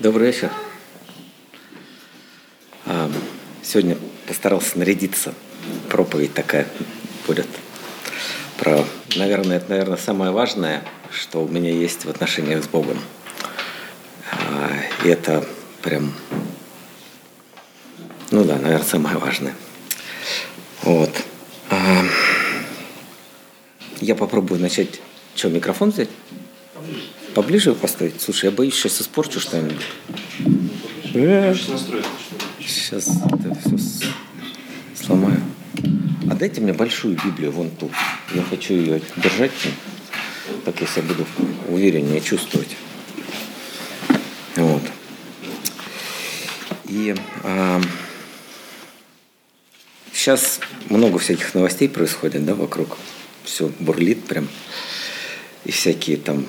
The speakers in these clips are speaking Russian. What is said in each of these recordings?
Добрый вечер. А, сегодня постарался нарядиться. Проповедь такая будет про, наверное, это, наверное, самое важное, что у меня есть в отношениях с Богом. А, и это прям, ну да, наверное, самое важное. Вот. А, я попробую начать. Что, микрофон взять? Поближе поставить? Слушай, я боюсь, сейчас испорчу что-нибудь. Сейчас это все сломаю. А дайте мне большую Библию вон ту. Я хочу ее держать, так я себя буду увереннее чувствовать. Вот. И а, сейчас много всяких новостей происходит, да, вокруг. Все бурлит прям. И всякие там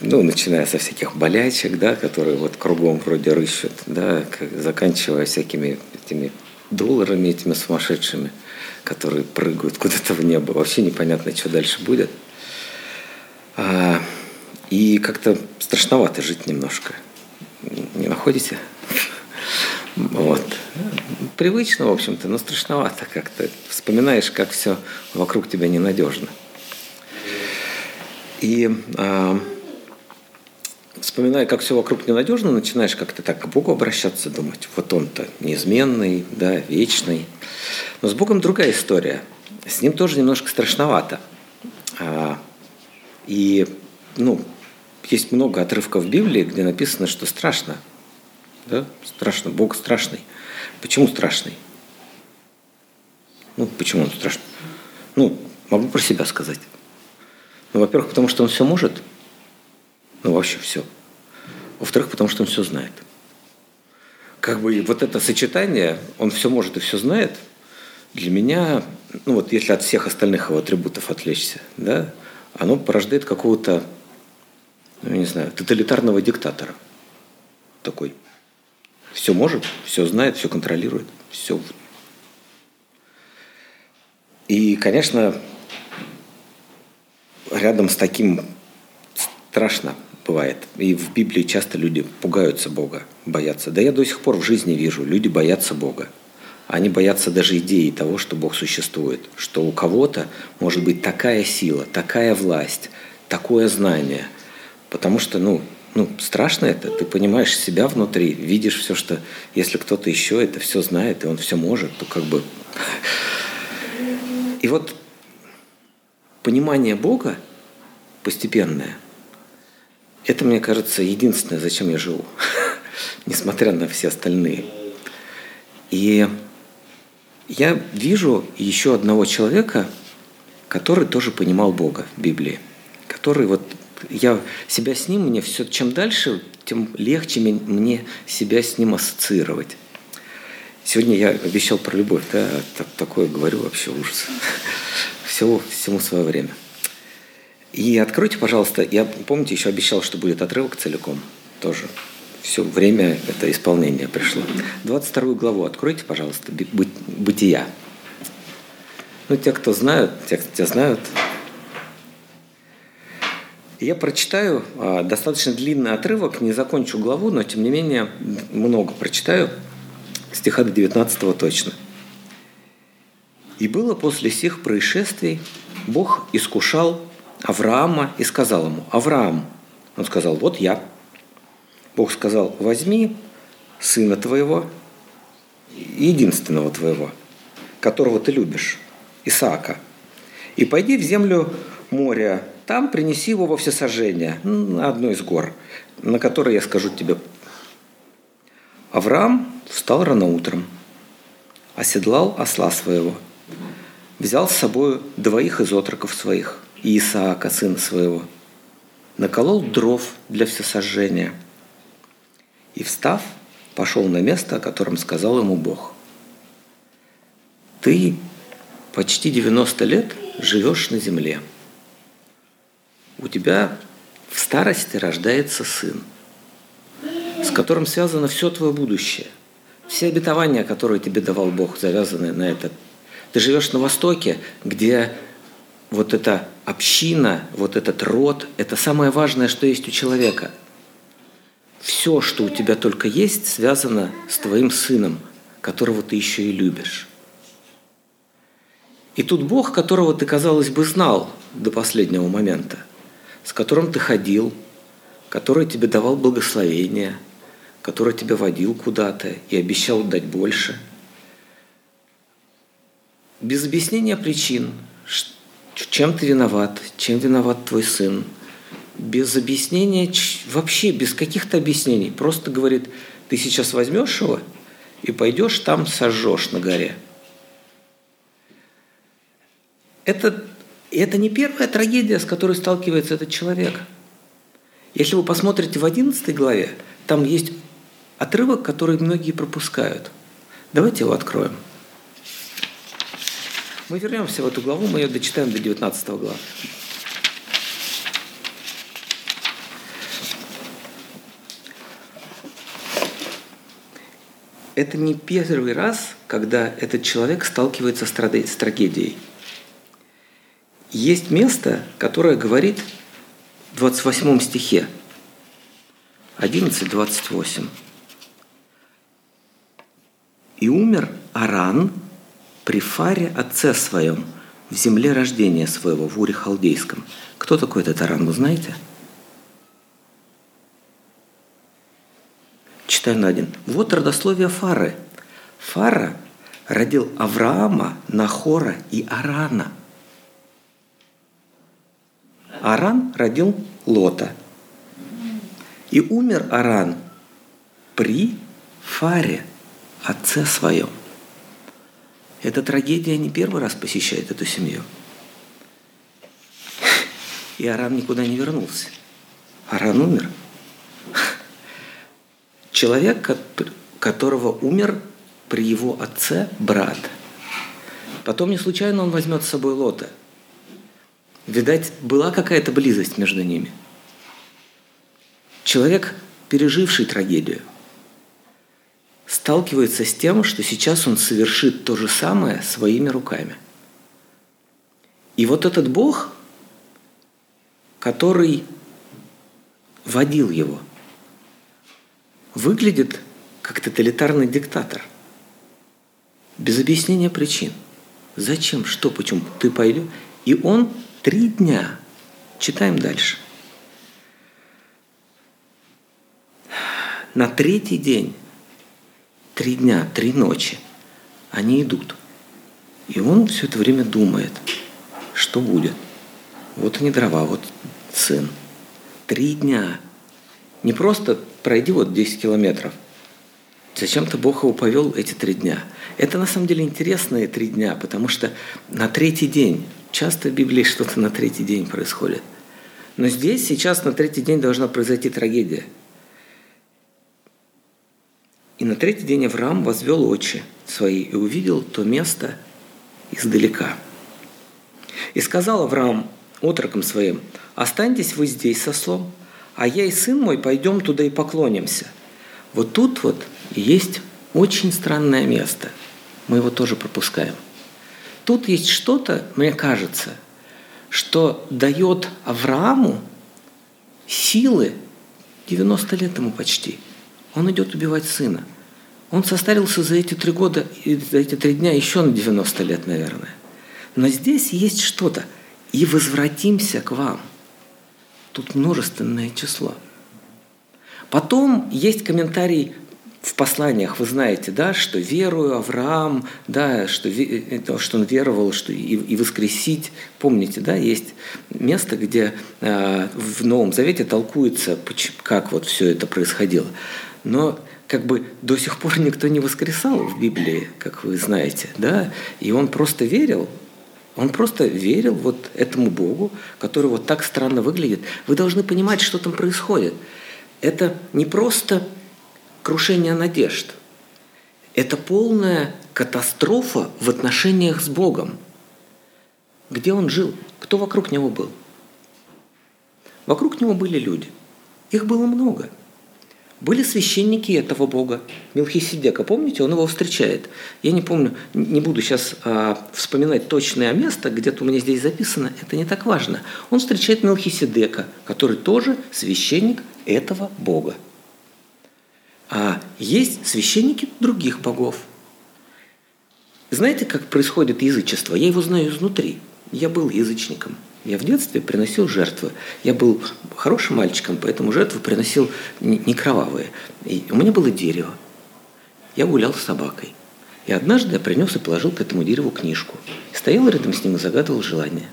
ну, начиная со всяких болячек, да, которые вот кругом вроде рыщут, да, заканчивая всякими этими долларами этими сумасшедшими, которые прыгают куда-то в небо. Вообще непонятно, что дальше будет. А, и как-то страшновато жить немножко. Не находите? Вот. Привычно, в общем-то, но страшновато как-то. Вспоминаешь, как все вокруг тебя ненадежно. И а, вспоминая, как все вокруг ненадежно, начинаешь как-то так к Богу обращаться, думать, вот он-то неизменный, да, вечный. Но с Богом другая история. С ним тоже немножко страшновато. А, и, ну, есть много отрывков Библии, где написано, что страшно. Да? Страшно. Бог страшный. Почему страшный? Ну, почему он страшный? Ну, могу про себя сказать. Ну, во-первых, потому что он все может – ну, вообще все. Во-вторых, потому что он все знает. Как бы вот это сочетание, он все может и все знает, для меня, ну вот если от всех остальных его атрибутов отвлечься, да, оно порождает какого-то, ну, не знаю, тоталитарного диктатора. Такой. Все может, все знает, все контролирует, все. И, конечно, рядом с таким страшно бывает. И в Библии часто люди пугаются Бога, боятся. Да я до сих пор в жизни вижу, люди боятся Бога. Они боятся даже идеи того, что Бог существует, что у кого-то может быть такая сила, такая власть, такое знание. Потому что, ну, ну, страшно это, ты понимаешь себя внутри, видишь все, что если кто-то еще это все знает, и он все может, то как бы... И вот понимание Бога постепенное – это, мне кажется, единственное, зачем я живу, несмотря на все остальные. И я вижу еще одного человека, который тоже понимал Бога в Библии, который вот я себя с ним, мне все, чем дальше, тем легче мне себя с ним ассоциировать. Сегодня я обещал про любовь, да, так, такое говорю вообще ужас. Всего, всему свое время. И откройте, пожалуйста, я, помните, еще обещал, что будет отрывок целиком тоже. Все время это исполнение пришло. 22 главу откройте, пожалуйста, «Бытия». Ну, те, кто знают, те, те знают. Я прочитаю а, достаточно длинный отрывок, не закончу главу, но тем не менее много прочитаю, стиха до 19 точно. «И было после сих происшествий, Бог искушал Авраама и сказал ему, Авраам, он сказал, вот я. Бог сказал, возьми сына твоего, единственного твоего, которого ты любишь, Исаака, и пойди в землю моря, там принеси его во всесожжение, на одной из гор, на которой я скажу тебе. Авраам встал рано утром, оседлал осла своего, взял с собой двоих из отроков своих – Исаака, сына своего, наколол дров для всесожжения и, встав, пошел на место, о котором сказал ему Бог. Ты почти 90 лет живешь на земле. У тебя в старости рождается сын, с которым связано все твое будущее. Все обетования, которые тебе давал Бог, завязаны на это. Ты живешь на Востоке, где вот эта община, вот этот род – это самое важное, что есть у человека. все, что у тебя только есть, связано с твоим сыном, которого ты еще и любишь. И тут Бог, которого ты, казалось бы, знал до последнего момента, с которым ты ходил, который тебе давал благословение, который тебя водил куда-то и обещал дать больше. Без объяснения причин, чем ты виноват, чем виноват твой сын, без объяснения, вообще без каких-то объяснений, просто говорит, ты сейчас возьмешь его и пойдешь там сожжешь на горе – это, это не первая трагедия, с которой сталкивается этот человек. Если вы посмотрите в 11 главе, там есть отрывок, который многие пропускают. Давайте его откроем. Мы вернемся в эту главу, мы ее дочитаем до 19 главы. Это не первый раз, когда этот человек сталкивается с трагедией. Есть место, которое говорит в 28 стихе, 11.28. «И умер Аран при Фаре отце своем, в земле рождения своего, в Уре Халдейском». Кто такой этот Аран, вы знаете? Читаю на один. Вот родословие Фары. Фара родил Авраама, Нахора и Арана – Аран родил Лота. И умер Аран при Фаре, отце своем. Эта трагедия не первый раз посещает эту семью. И Аран никуда не вернулся. Аран умер. Человек, которого умер при его отце брат. Потом не случайно он возьмет с собой Лота – Видать, была какая-то близость между ними. Человек, переживший трагедию, сталкивается с тем, что сейчас он совершит то же самое своими руками. И вот этот Бог, который водил его, выглядит как тоталитарный диктатор. Без объяснения причин. Зачем, что, почему? Ты пойдешь. И он Три дня. Читаем дальше. На третий день, три дня, три ночи, они идут. И он все это время думает, что будет. Вот они дрова, вот сын. Три дня. Не просто пройди вот 10 километров. Зачем-то Бог его повел эти три дня. Это на самом деле интересные три дня, потому что на третий день Часто в Библии что-то на третий день происходит. Но здесь сейчас на третий день должна произойти трагедия. И на третий день Авраам возвел очи свои и увидел то место издалека. И сказал Авраам отрокам своим, «Останьтесь вы здесь со слом, а я и сын мой пойдем туда и поклонимся». Вот тут вот есть очень странное место. Мы его тоже пропускаем – тут есть что-то, мне кажется, что дает Аврааму силы 90 лет ему почти. Он идет убивать сына. Он состарился за эти три года за эти три дня еще на 90 лет, наверное. Но здесь есть что-то. И возвратимся к вам. Тут множественное число. Потом есть комментарий в посланиях вы знаете, да, что верую Авраам, да, что, что он веровал, что и, и воскресить. Помните, да, есть место, где э, в Новом Завете толкуется, как вот все это происходило. Но как бы до сих пор никто не воскресал в Библии, как вы знаете, да, и он просто верил, он просто верил вот этому Богу, который вот так странно выглядит. Вы должны понимать, что там происходит. Это не просто крушение надежд. Это полная катастрофа в отношениях с Богом. Где он жил? Кто вокруг него был? Вокруг него были люди. Их было много. Были священники этого Бога, Милхиседека. Помните, он его встречает. Я не помню, не буду сейчас а, вспоминать точное место, где-то у меня здесь записано, это не так важно. Он встречает Милхиседека, который тоже священник этого Бога. есть священники других богов. Знаете, как происходит язычество? Я его знаю изнутри. Я был язычником. Я в детстве приносил жертвы. Я был хорошим мальчиком, поэтому жертвы приносил не кровавые. И у меня было дерево. Я гулял с собакой. И однажды я принес и положил к этому дереву книжку. Стоял рядом с ним и загадывал желание.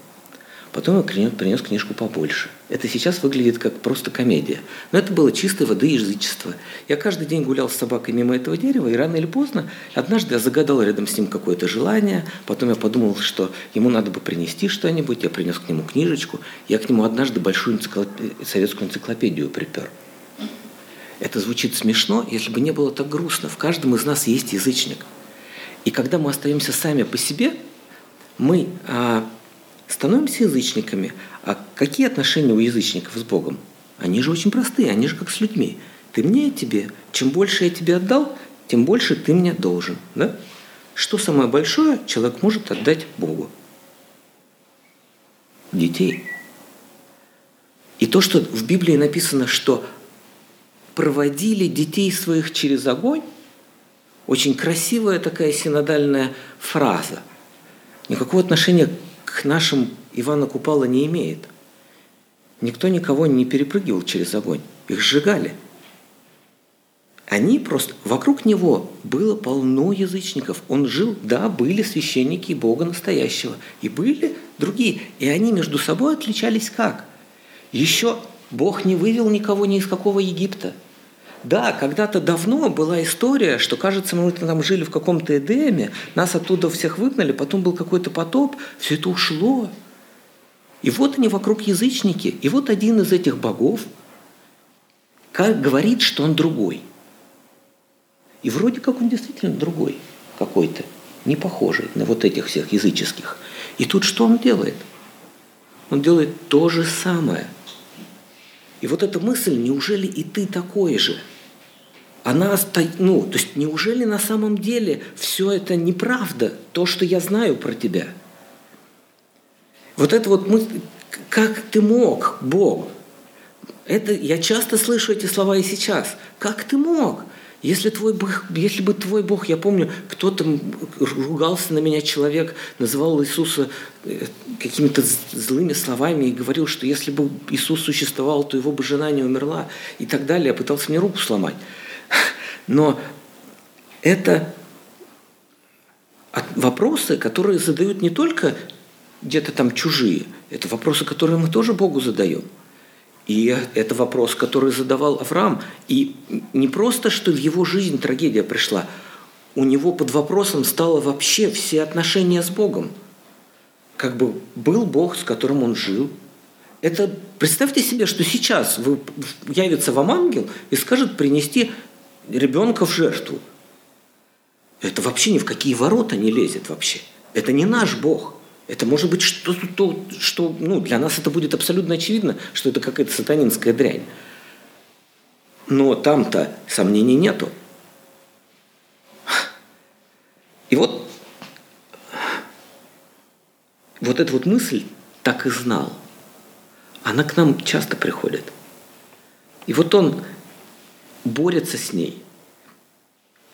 Потом я принес книжку побольше. Это сейчас выглядит как просто комедия. Но это было чистой воды язычество. Я каждый день гулял с собакой мимо этого дерева, и рано или поздно однажды я загадал рядом с ним какое-то желание. Потом я подумал, что ему надо бы принести что-нибудь. Я принес к нему книжечку. Я к нему однажды большую энциклоп... советскую энциклопедию припер. Это звучит смешно, если бы не было так грустно. В каждом из нас есть язычник. И когда мы остаемся сами по себе, мы а, становимся язычниками. А какие отношения у язычников с Богом? Они же очень простые, они же как с людьми. Ты мне, я тебе. Чем больше я тебе отдал, тем больше ты мне должен. Да? Что самое большое человек может отдать Богу? Детей. И то, что в Библии написано, что проводили детей своих через огонь, очень красивая такая синодальная фраза. Никакого отношения к нашим Ивана Купала не имеет. Никто никого не перепрыгивал через огонь. Их сжигали. Они просто... Вокруг него было полно язычников. Он жил, да, были священники Бога настоящего. И были другие. И они между собой отличались как? Еще Бог не вывел никого ни из какого Египта – да, когда-то давно была история, что, кажется, мы там жили в каком-то Эдеме, нас оттуда всех выгнали, потом был какой-то потоп, все это ушло. И вот они вокруг язычники, и вот один из этих богов говорит, что он другой. И вроде как он действительно другой какой-то, не похожий на вот этих всех языческих. И тут что он делает? Он делает то же самое. И вот эта мысль, неужели и ты такой же – она ну, то есть неужели на самом деле все это неправда, то, что я знаю про тебя? Вот это вот мы, как ты мог, Бог? Это, я часто слышу эти слова и сейчас. Как ты мог? Если, твой Бог, если бы твой Бог, я помню, кто-то ругался на меня человек, называл Иисуса э, какими-то злыми словами и говорил, что если бы Иисус существовал, то его бы жена не умерла и так далее, я пытался мне руку сломать. Но это вопросы, которые задают не только где-то там чужие, это вопросы, которые мы тоже Богу задаем. И это вопрос, который задавал Авраам. И не просто, что в его жизнь трагедия пришла, у него под вопросом стало вообще все отношения с Богом. Как бы был Бог, с которым он жил. Это представьте себе, что сейчас вы, явится вам ангел и скажет принести ребенка в жертву. Это вообще ни в какие ворота не лезет вообще. Это не наш Бог. Это может быть что-то, то, что ну, для нас это будет абсолютно очевидно, что это какая-то сатанинская дрянь. Но там-то сомнений нету. И вот, вот эта вот мысль так и знал. Она к нам часто приходит. И вот он борется с ней.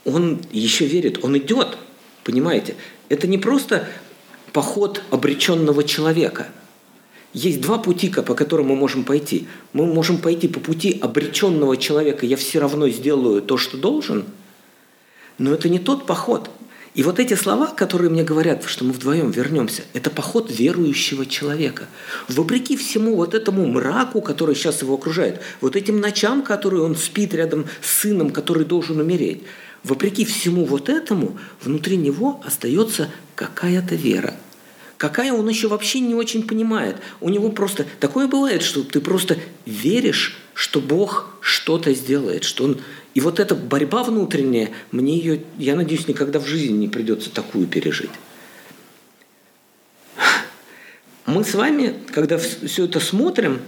Он еще верит, он идет, понимаете? Это не просто поход обреченного человека. Есть два пути, по которым мы можем пойти. Мы можем пойти по пути обреченного человека, я все равно сделаю то, что должен, но это не тот поход – и вот эти слова, которые мне говорят, что мы вдвоем вернемся, это поход верующего человека. Вопреки всему вот этому мраку, который сейчас его окружает, вот этим ночам, которые он спит рядом с сыном, который должен умереть, вопреки всему вот этому, внутри него остается какая-то вера. Какая он еще вообще не очень понимает. У него просто такое бывает, что ты просто веришь, что Бог что-то сделает, что Он и вот эта борьба внутренняя, мне ее, я надеюсь, никогда в жизни не придется такую пережить. Мы с вами, когда все это смотрим,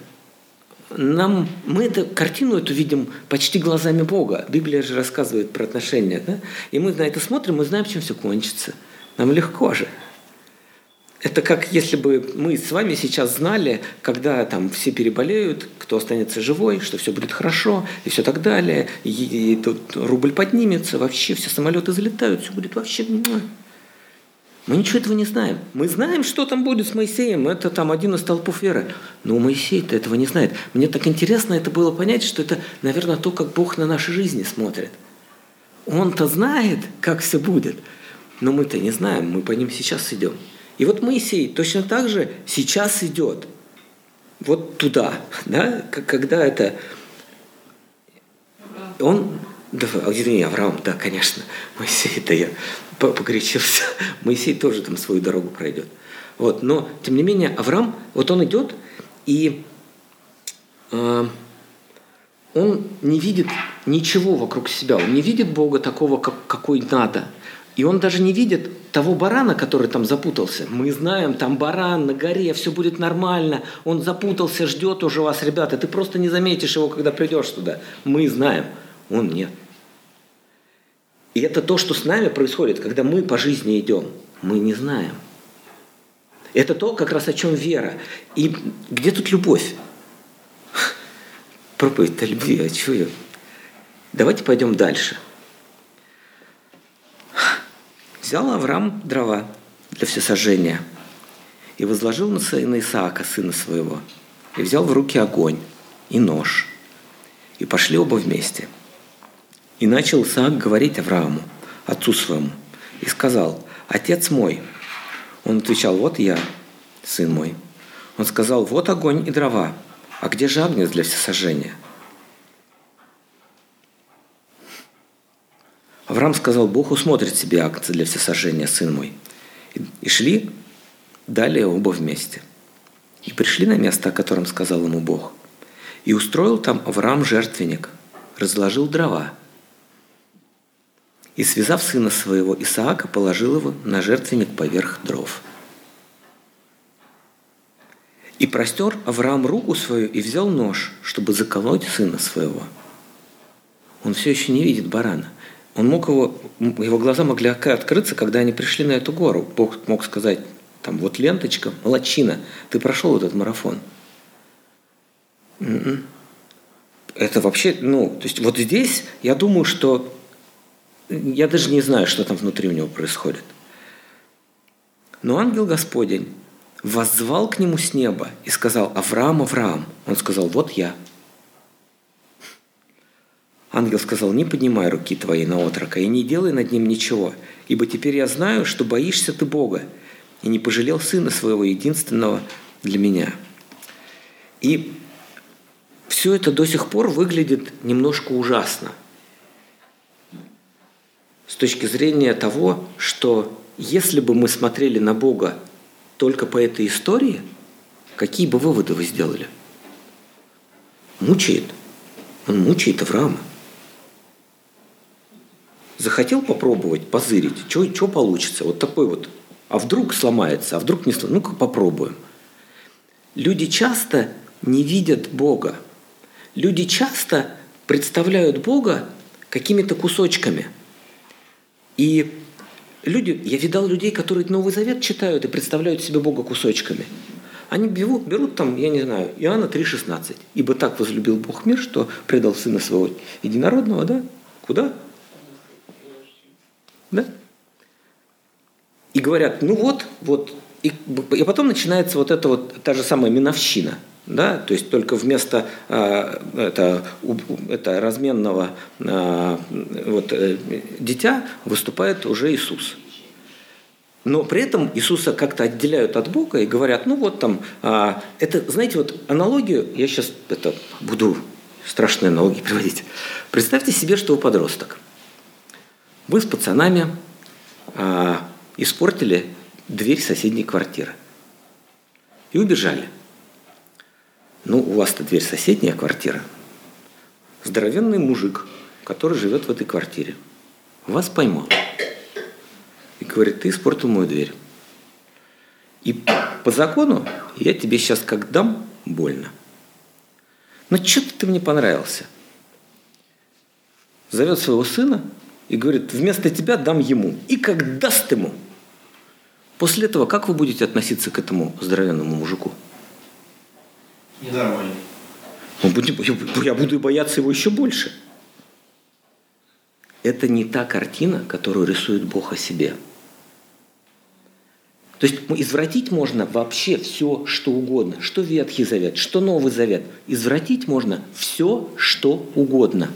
нам, мы эту картину эту видим почти глазами Бога. Библия же рассказывает про отношения. Да? И мы на это смотрим, мы знаем, чем все кончится. Нам легко же. Это как если бы мы с вами сейчас знали, когда там все переболеют, кто останется живой, что все будет хорошо и все так далее, и, и тут рубль поднимется, вообще все самолеты залетают, все будет вообще... Мы ничего этого не знаем. Мы знаем, что там будет с Моисеем. Это там один из толпов веры. Но Моисей-то этого не знает. Мне так интересно это было понять, что это, наверное, то, как Бог на наши жизни смотрит. Он-то знает, как все будет. Но мы-то не знаем, мы по ним сейчас идем. И вот Моисей точно так же сейчас идет. Вот туда, да, когда это... Он, да, извини, Авраам, да, конечно, Моисей, это я погорячился. Моисей тоже там свою дорогу пройдет. Вот, но, тем не менее, Авраам, вот он идет, и э, он не видит ничего вокруг себя, он не видит Бога такого, как, какой надо – и он даже не видит того барана, который там запутался. Мы знаем, там баран на горе, все будет нормально. Он запутался, ждет уже вас, ребята. Ты просто не заметишь его, когда придешь туда. Мы знаем, он нет. И это то, что с нами происходит, когда мы по жизни идем. Мы не знаем. Это то, как раз о чем вера. И где тут любовь? Проповедь о любви, а я? Давайте пойдем дальше. Взял Авраам дрова для всесожжения и возложил на сына Исаака, сына своего, и взял в руки огонь и нож, и пошли оба вместе. И начал Исаак говорить Аврааму, отцу своему, и сказал, «Отец мой». Он отвечал, «Вот я, сын мой». Он сказал, «Вот огонь и дрова, а где же агнец для всесожжения?» Авраам сказал, Бог усмотрит себе акции для всесожжения, сын мой. И шли далее оба вместе. И пришли на место, о котором сказал ему Бог. И устроил там Авраам жертвенник, разложил дрова. И, связав сына своего Исаака, положил его на жертвенник поверх дров. И простер Авраам руку свою и взял нож, чтобы заколоть сына своего. Он все еще не видит барана – он мог его, его глаза могли открыться, когда они пришли на эту гору. Бог мог сказать, там, вот ленточка, молочина, ты прошел этот марафон. М-м. Это вообще, ну, то есть вот здесь я думаю, что я даже не знаю, что там внутри у него происходит. Но ангел Господень воззвал к нему с неба и сказал, Авраам, Авраам. Он сказал, вот я – Ангел сказал, не поднимай руки твои на отрока и не делай над ним ничего, ибо теперь я знаю, что боишься ты Бога, и не пожалел сына своего единственного для меня. И все это до сих пор выглядит немножко ужасно. С точки зрения того, что если бы мы смотрели на Бога только по этой истории, какие бы выводы вы сделали? Мучает. Он мучает Авраама захотел попробовать, позырить, что получится, вот такой вот, а вдруг сломается, а вдруг не сломается, ну-ка попробуем. Люди часто не видят Бога. Люди часто представляют Бога какими-то кусочками. И люди, я видал людей, которые Новый Завет читают и представляют себе Бога кусочками. Они берут, берут там, я не знаю, Иоанна 3,16. «Ибо так возлюбил Бог мир, что предал Сына Своего Единородного, да? Куда? Да? И говорят, ну вот, вот. И, и потом начинается вот эта вот та же самая миновщина. Да? То есть только вместо а, это, это разменного а, вот, э, дитя выступает уже Иисус. Но при этом Иисуса как-то отделяют от Бога и говорят, ну вот там, а, это, знаете, вот аналогию, я сейчас это буду страшные аналогии приводить. Представьте себе, что вы подросток. Вы с пацанами э, испортили дверь соседней квартиры и убежали. Ну, у вас-то дверь соседняя квартира. Здоровенный мужик, который живет в этой квартире, вас поймал и говорит, ты испортил мою дверь. И по закону я тебе сейчас как дам больно. Но что-то ты мне понравился. Зовет своего сына и говорит, вместо тебя дам ему. И как даст ему, После этого как вы будете относиться к этому здоровенному мужику? Ненормально. Он будет, я буду бояться его еще больше. Это не та картина, которую рисует Бог о себе. То есть извратить можно вообще все, что угодно. Что Ветхий Завет, что Новый Завет. Извратить можно все, что угодно.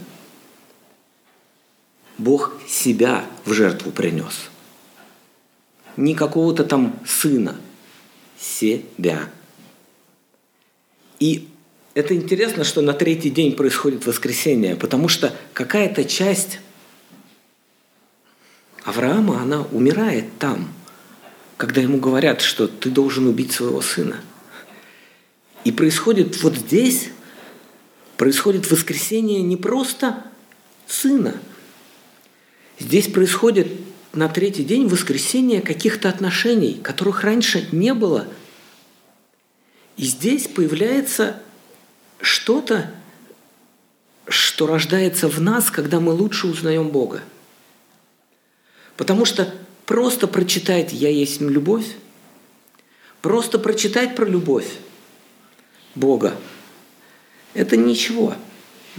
Бог себя в жертву принес. Не какого-то там сына. Себя. И это интересно, что на третий день происходит воскресение, потому что какая-то часть Авраама, она умирает там, когда ему говорят, что ты должен убить своего сына. И происходит вот здесь, происходит воскресение не просто сына. Здесь происходит на третий день воскресение каких-то отношений, которых раньше не было. И здесь появляется что-то, что рождается в нас, когда мы лучше узнаем Бога. Потому что просто прочитать «Я есть любовь», просто прочитать про любовь Бога – это ничего.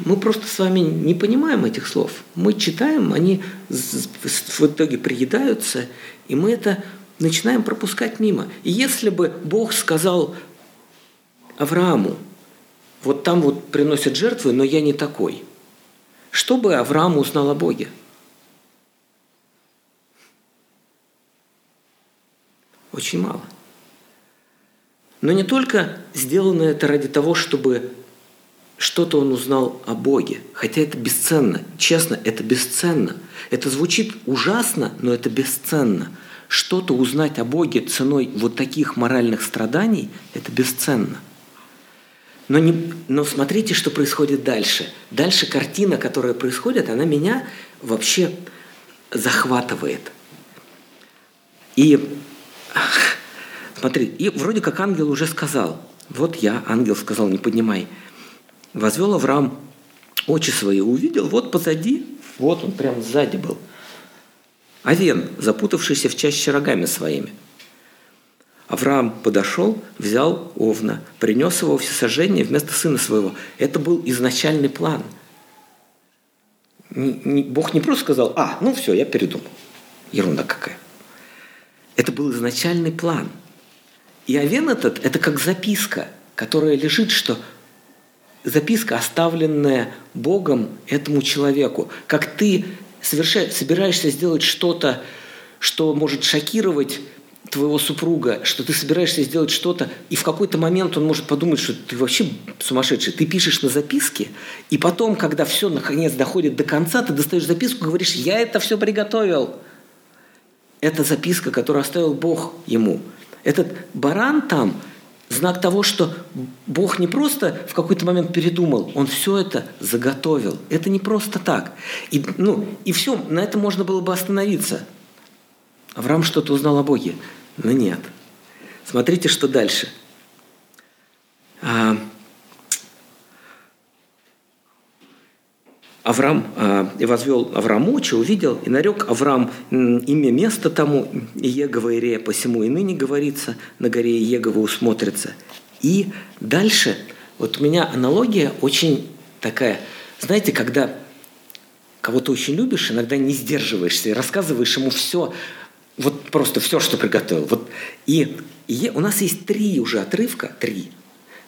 Мы просто с вами не понимаем этих слов. Мы читаем, они в итоге приедаются, и мы это начинаем пропускать мимо. И если бы Бог сказал Аврааму – вот там вот приносят жертвы, но я не такой. Что бы Авраам узнал о Боге? Очень мало. Но не только сделано это ради того, чтобы что-то он узнал о Боге, хотя это бесценно. Честно, это бесценно. Это звучит ужасно, но это бесценно. Что-то узнать о Боге ценой вот таких моральных страданий – это бесценно. Но, не, но смотрите, что происходит дальше. Дальше картина, которая происходит, она меня вообще захватывает. И смотри, и вроде как ангел уже сказал, вот я, ангел сказал, не поднимай. Возвел Авраам очи свои, увидел, вот позади, вот он прям сзади был. Авен, запутавшийся в чаще рогами своими – Авраам подошел, взял Овна, принес его всесожжение вместо сына своего. Это был изначальный план. Бог не просто сказал, а, ну все, я передумал. Ерунда какая. Это был изначальный план. И Овен этот, это как записка, которая лежит, что записка, оставленная Богом этому человеку. Как ты совершаешь, собираешься сделать что-то, что может шокировать твоего супруга, что ты собираешься сделать что-то, и в какой-то момент он может подумать, что ты вообще сумасшедший. Ты пишешь на записке, и потом, когда все наконец доходит до конца, ты достаешь записку и говоришь, я это все приготовил. Это записка, которую оставил Бог ему. Этот баран там знак того, что Бог не просто в какой-то момент передумал, Он все это заготовил. Это не просто так. И, ну, и все, на этом можно было бы остановиться. Авраам что-то узнал о Боге. Но нет. Смотрите, что дальше. Авраам а, и возвел Авраам очи, увидел, и нарек Авраам имя место тому, Егова Ирея, посему и ныне говорится, на горе Егова усмотрится. И дальше, вот у меня аналогия очень такая, знаете, когда кого то очень любишь, иногда не сдерживаешься и рассказываешь ему все вот просто все, что приготовил. Вот. И, и у нас есть три уже отрывка, три,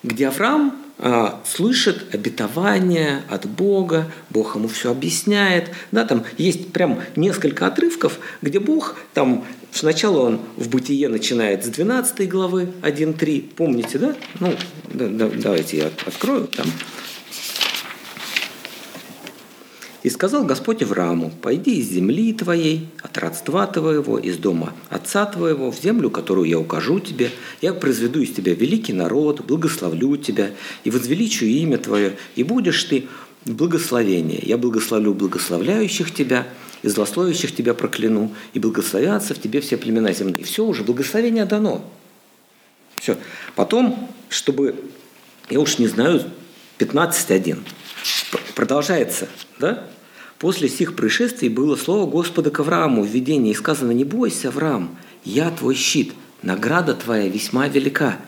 где Авраам а, слышит обетование от Бога, Бог ему все объясняет. Да, там есть прям несколько отрывков, где Бог там сначала он в бытие начинает с 12 главы 1.3, помните, да? Ну, да, да, давайте я открою там И сказал Господь Аврааму, «Пойди из земли твоей, от родства твоего, из дома отца твоего, в землю, которую я укажу тебе. Я произведу из тебя великий народ, благословлю тебя, и возвеличу имя твое, и будешь ты благословение. Я благословлю благословляющих тебя, и злословящих тебя прокляну, и благословятся в тебе все племена земные». Все уже, благословение дано. Все. Потом, чтобы, я уж не знаю, 15.1. Продолжается, да? После сих происшествий было слово Господа к Аврааму в видении, и сказано, не бойся, Авраам, я твой щит, награда твоя весьма велика.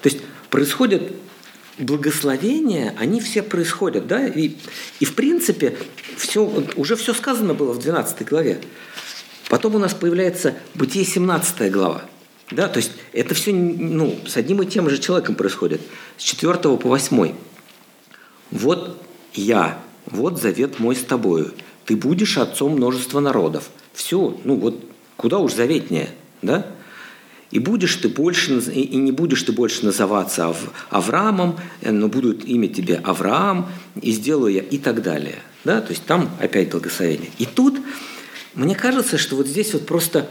То есть происходят благословения, они все происходят, да, и, и в принципе все, уже все сказано было в 12 главе. Потом у нас появляется Бытие 17 глава. Да, то есть это все ну, с одним и тем же человеком происходит. С 4 по 8. Вот я, вот завет мой с тобою. Ты будешь отцом множества народов. Все, ну вот куда уж заветнее, да? И будешь ты больше, и не будешь ты больше называться Ав, Авраамом, э, но будут имя тебе Авраам, и сделаю я, и так далее. Да? То есть там опять благословение. И тут мне кажется, что вот здесь вот просто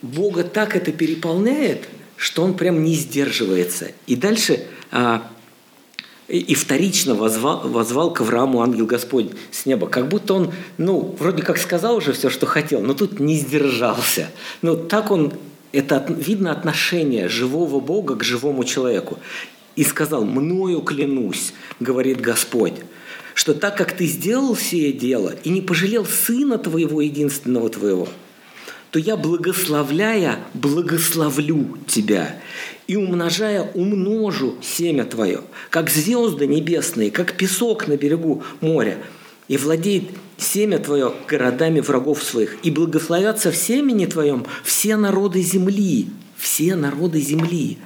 Бога так это переполняет, что он прям не сдерживается. И дальше а, и вторично возвал, возвал к Аврааму ангел Господь с неба. Как будто он, ну, вроде как сказал уже все, что хотел, но тут не сдержался. Ну, так он, это видно отношение живого Бога к живому человеку. И сказал, мною клянусь, говорит Господь, что так как ты сделал сие дело и не пожалел сына твоего, единственного твоего, то я, благословляя, благословлю тебя, и умножая, умножу семя твое, как звезды небесные, как песок на берегу моря, и владеет семя твое городами врагов своих, и благословятся в семени твоем все народы земли, все народы земли,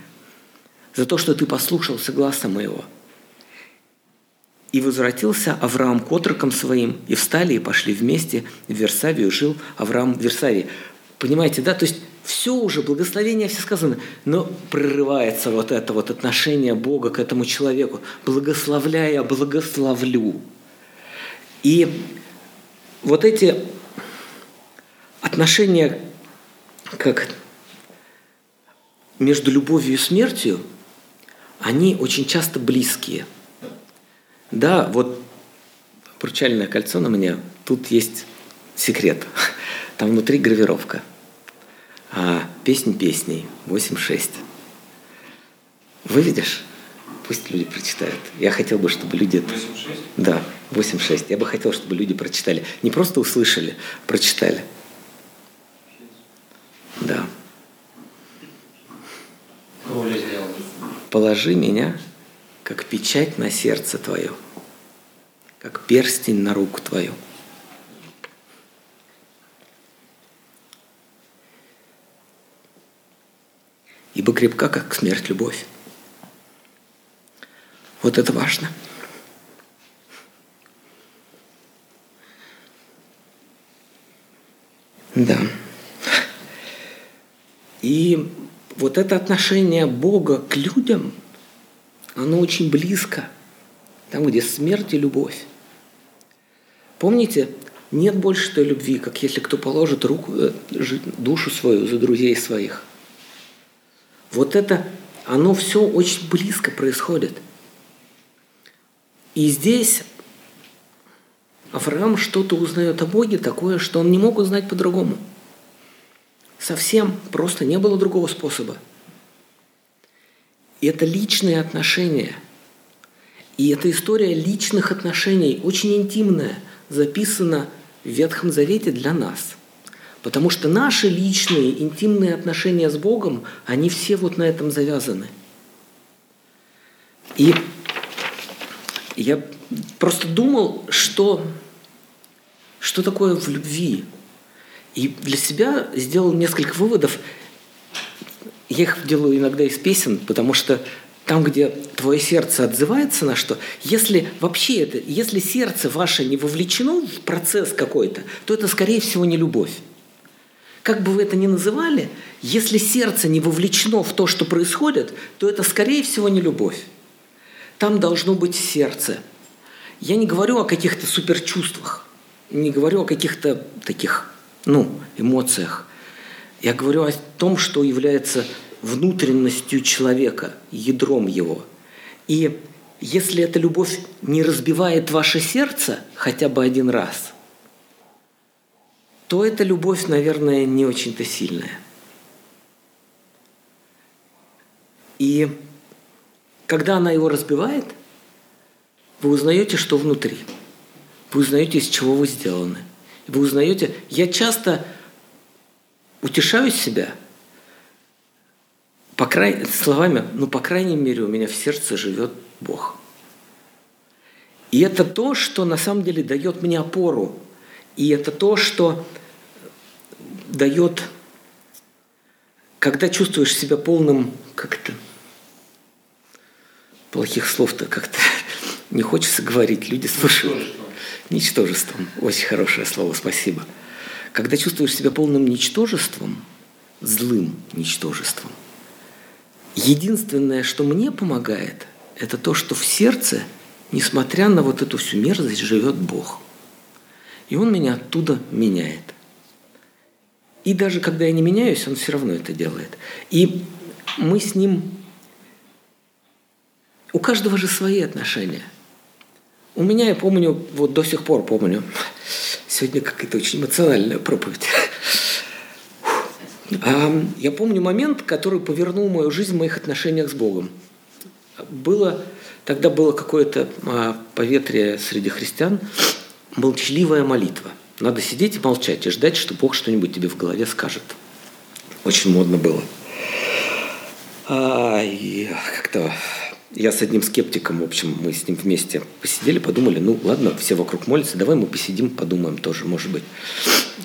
за то, что ты послушался гласа моего. И возвратился Авраам к отрокам своим, и встали и пошли вместе в Версавию, жил Авраам в Версавии. Понимаете, да? То есть все уже, благословение все сказано, но прорывается вот это вот отношение Бога к этому человеку. Благословляя, благословлю. И вот эти отношения как между любовью и смертью, они очень часто близкие. Да, вот пручальное кольцо на мне, тут есть секрет. Там внутри гравировка – а, песнь песней 8.6. Выведешь? Пусть люди прочитают. Я хотел бы, чтобы люди... 8.6? Да, 8.6. Я бы хотел, чтобы люди прочитали. Не просто услышали, прочитали. Да. Положи меня, как печать на сердце твое, как перстень на руку твою. Ибо крепка, как смерть, любовь. Вот это важно. Да. И вот это отношение Бога к людям, оно очень близко. Там, где смерть и любовь. Помните, нет больше той любви, как если кто положит руку, э, душу свою за друзей своих – вот это, оно все очень близко происходит. И здесь Авраам что-то узнает о Боге такое, что он не мог узнать по-другому. Совсем просто не было другого способа. И это личные отношения. И эта история личных отношений, очень интимная, записана в Ветхом Завете для нас – Потому что наши личные, интимные отношения с Богом, они все вот на этом завязаны. И я просто думал, что, что такое в любви. И для себя сделал несколько выводов. Я их делаю иногда из песен, потому что там, где твое сердце отзывается на что, если вообще это, если сердце ваше не вовлечено в процесс какой-то, то это, скорее всего, не любовь. Как бы вы это ни называли, если сердце не вовлечено в то, что происходит, то это, скорее всего, не любовь. Там должно быть сердце. Я не говорю о каких-то суперчувствах, не говорю о каких-то таких, ну, эмоциях. Я говорю о том, что является внутренностью человека, ядром его. И если эта любовь не разбивает ваше сердце хотя бы один раз – то эта любовь, наверное, не очень-то сильная. И когда она его разбивает, вы узнаете, что внутри. Вы узнаете, из чего вы сделаны. Вы узнаете, я часто утешаю себя, по край... словами, ну, по крайней мере, у меня в сердце живет Бог. И это то, что на самом деле дает мне опору. И это то, что дает, когда чувствуешь себя полным, как то плохих слов-то как-то не хочется говорить, люди слушают. Ничтожеством. Очень хорошее слово, спасибо. Когда чувствуешь себя полным ничтожеством, злым ничтожеством, единственное, что мне помогает, это то, что в сердце, несмотря на вот эту всю мерзость, живет Бог. И Он меня оттуда меняет. И даже когда я не меняюсь, Он все равно это делает. И мы с Ним... У каждого же свои отношения. У меня, я помню, вот до сих пор помню, сегодня какая-то очень эмоциональная проповедь. Я помню момент, который повернул мою жизнь в моих отношениях с Богом. Было, тогда было какое-то а, поветрие среди христиан, молчаливая молитва. Надо сидеть и молчать, и ждать, что Бог что-нибудь тебе в голове скажет. Очень модно было. А, и как-то я с одним скептиком, в общем, мы с ним вместе посидели, подумали, ну ладно, все вокруг молятся, давай мы посидим, подумаем тоже, может быть,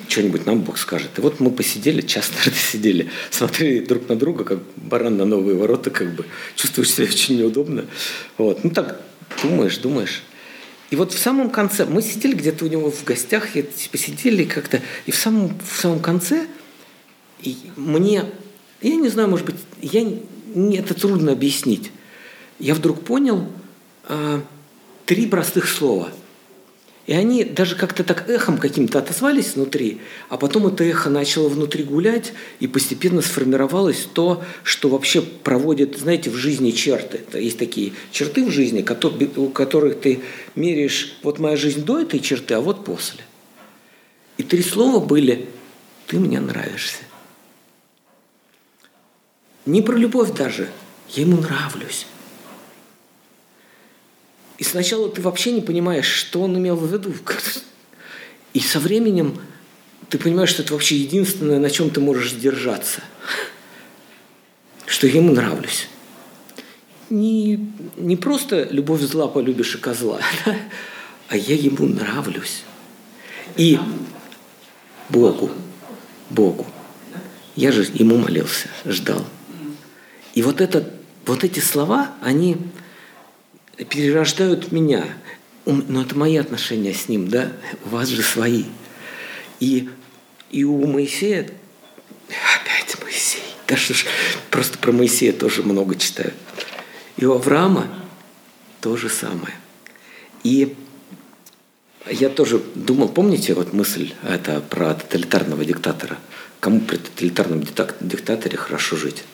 что-нибудь нам Бог скажет. И вот мы посидели, час, сидели, смотрели друг на друга, как баран на новые ворота, как бы, чувствуешь себя очень неудобно. Вот, ну так, думаешь, думаешь. И вот в самом конце, мы сидели где-то у него в гостях, и посидели как-то, и в самом, в самом конце и мне, я не знаю, может быть, я, это трудно объяснить я вдруг понял э, три простых слова. И они даже как-то так эхом каким-то отозвались внутри, а потом это эхо начало внутри гулять, и постепенно сформировалось то, что вообще проводит, знаете, в жизни черты. Есть такие черты в жизни, у которых ты меряешь, вот моя жизнь до этой черты, а вот после. И три слова были «ты мне нравишься». Не про любовь даже, я ему нравлюсь. И сначала ты вообще не понимаешь, что он имел в виду. И со временем ты понимаешь, что это вообще единственное, на чем ты можешь сдержаться. Что я ему нравлюсь. Не, не просто любовь зла полюбишь и козла, а я ему нравлюсь. И Богу, Богу. Я же ему молился, ждал. И вот, это, вот эти слова, они перерождают меня. Но это мои отношения с ним, да? У вас же свои. И, и у Моисея, опять Моисей, да что ж, просто про Моисея тоже много читаю. И у Авраама то же самое. И я тоже думал, помните вот мысль это про тоталитарного диктатора? Кому при тоталитарном диктаторе хорошо жить?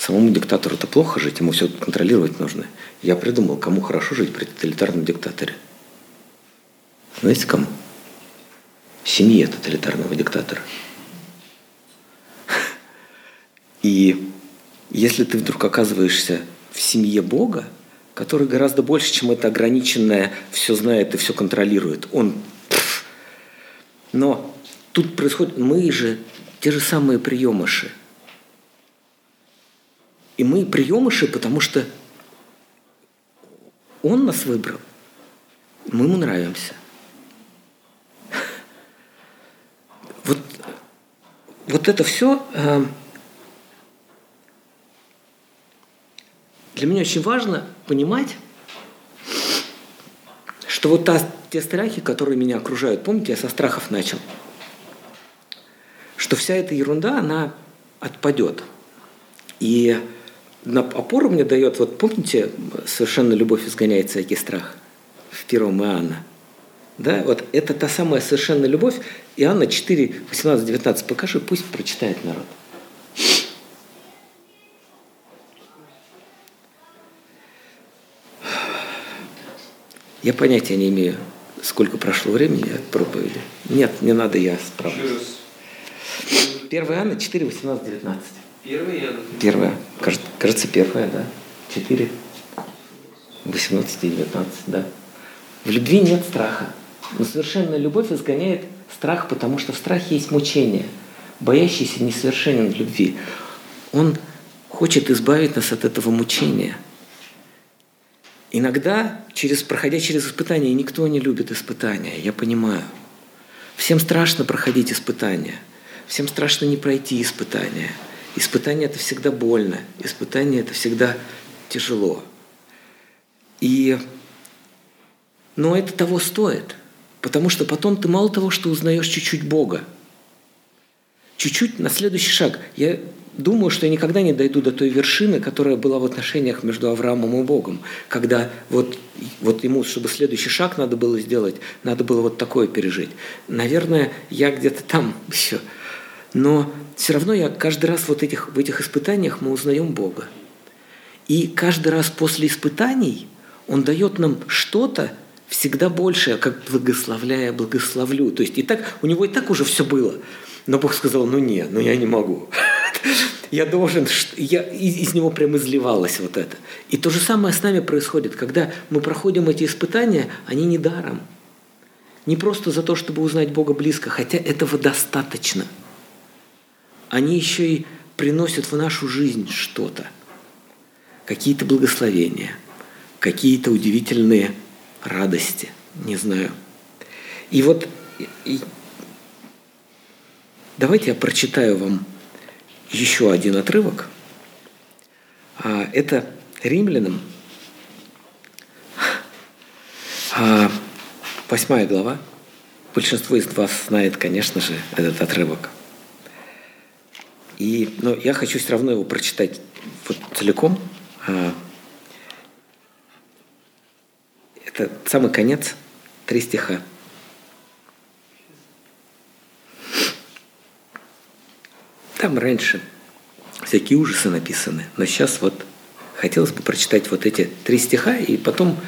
Самому диктатору это плохо жить, ему все контролировать нужно. Я придумал, кому хорошо жить при тоталитарном диктаторе. Знаете, кому? Семье тоталитарного диктатора. И если ты вдруг оказываешься в семье Бога, который гораздо больше, чем это ограниченное, все знает и все контролирует, он... Но тут происходит, мы же те же самые приемыши – и мы приемыши, потому что он нас выбрал. Мы ему нравимся. Вот, вот это все э, для меня очень важно понимать, что вот та, те страхи, которые меня окружают, помните, я со страхов начал, что вся эта ерунда, она отпадет. И на опору мне дает, вот помните, совершенно любовь изгоняет всякий страх в первом Иоанна. Да, вот это та самая совершенная любовь. Иоанна 4, 18, 19. Покажи, пусть прочитает народ. Я понятия не имею, сколько прошло времени от проповеди. Нет, не надо, я справлюсь. 1 Иоанна 4, 18, 19. Первая? Первая. Кажется, кажется, первая, да. Четыре. 18 и 19, да. В любви нет страха. Но совершенная любовь изгоняет страх, потому что в страхе есть мучение. Боящийся несовершенен в любви. Он хочет избавить нас от этого мучения. Иногда, через, проходя через испытания, никто не любит испытания, я понимаю. Всем страшно проходить испытания. Всем страшно не пройти испытания. Испытание – это всегда больно. Испытание – это всегда тяжело. И, но это того стоит, потому что потом ты мало того, что узнаешь чуть-чуть Бога, чуть-чуть на следующий шаг. Я думаю, что я никогда не дойду до той вершины, которая была в отношениях между Авраамом и Богом, когда вот, вот ему, чтобы следующий шаг надо было сделать, надо было вот такое пережить. Наверное, я где-то там еще. Но все равно я каждый раз вот этих, в этих испытаниях мы узнаем Бога. И каждый раз после испытаний Он дает нам что-то всегда большее, как благословляя, благословлю. То есть и так, у него и так уже все было. Но Бог сказал, ну не, ну я не могу. Я должен, я, из него прям изливалось вот это. И то же самое с нами происходит, когда мы проходим эти испытания, они не даром. Не просто за то, чтобы узнать Бога близко, хотя этого достаточно. Они еще и приносят в нашу жизнь что-то. Какие-то благословения, какие-то удивительные радости, не знаю. И вот и давайте я прочитаю вам еще один отрывок. А, это римлянам, а, восьмая глава. Большинство из вас знает, конечно же, этот отрывок. И, но я хочу все равно его прочитать вот целиком. А, это самый конец, три стиха. Там раньше всякие ужасы написаны, но сейчас вот хотелось бы прочитать вот эти три стиха, и потом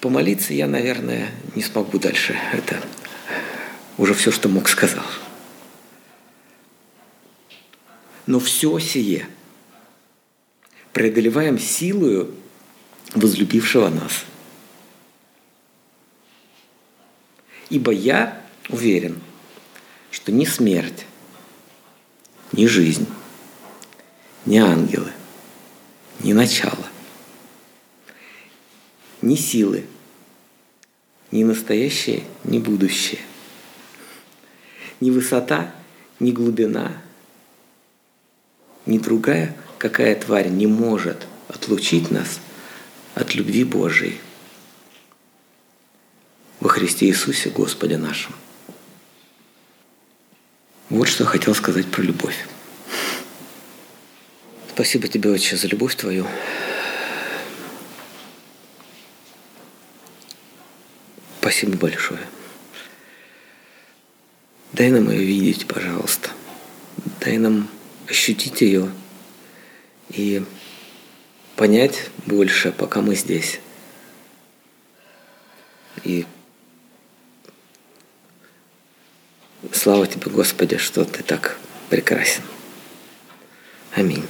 помолиться я, наверное, не смогу дальше. Это уже все, что мог, сказал. Но все сие преодолеваем силою возлюбившего нас. Ибо я уверен, что ни смерть, ни жизнь, ни ангелы, ни начало, ни силы, ни настоящее, ни будущее, ни высота, ни глубина, ни другая какая тварь не может отлучить нас от любви Божией во Христе Иисусе Господе нашем. Вот что я хотел сказать про любовь. Спасибо тебе, Отче, за любовь твою. Спасибо большое. Дай нам ее видеть, пожалуйста. Дай нам ощутить ее и понять больше, пока мы здесь. И Слава тебе, Господи, что ты так прекрасен. Аминь.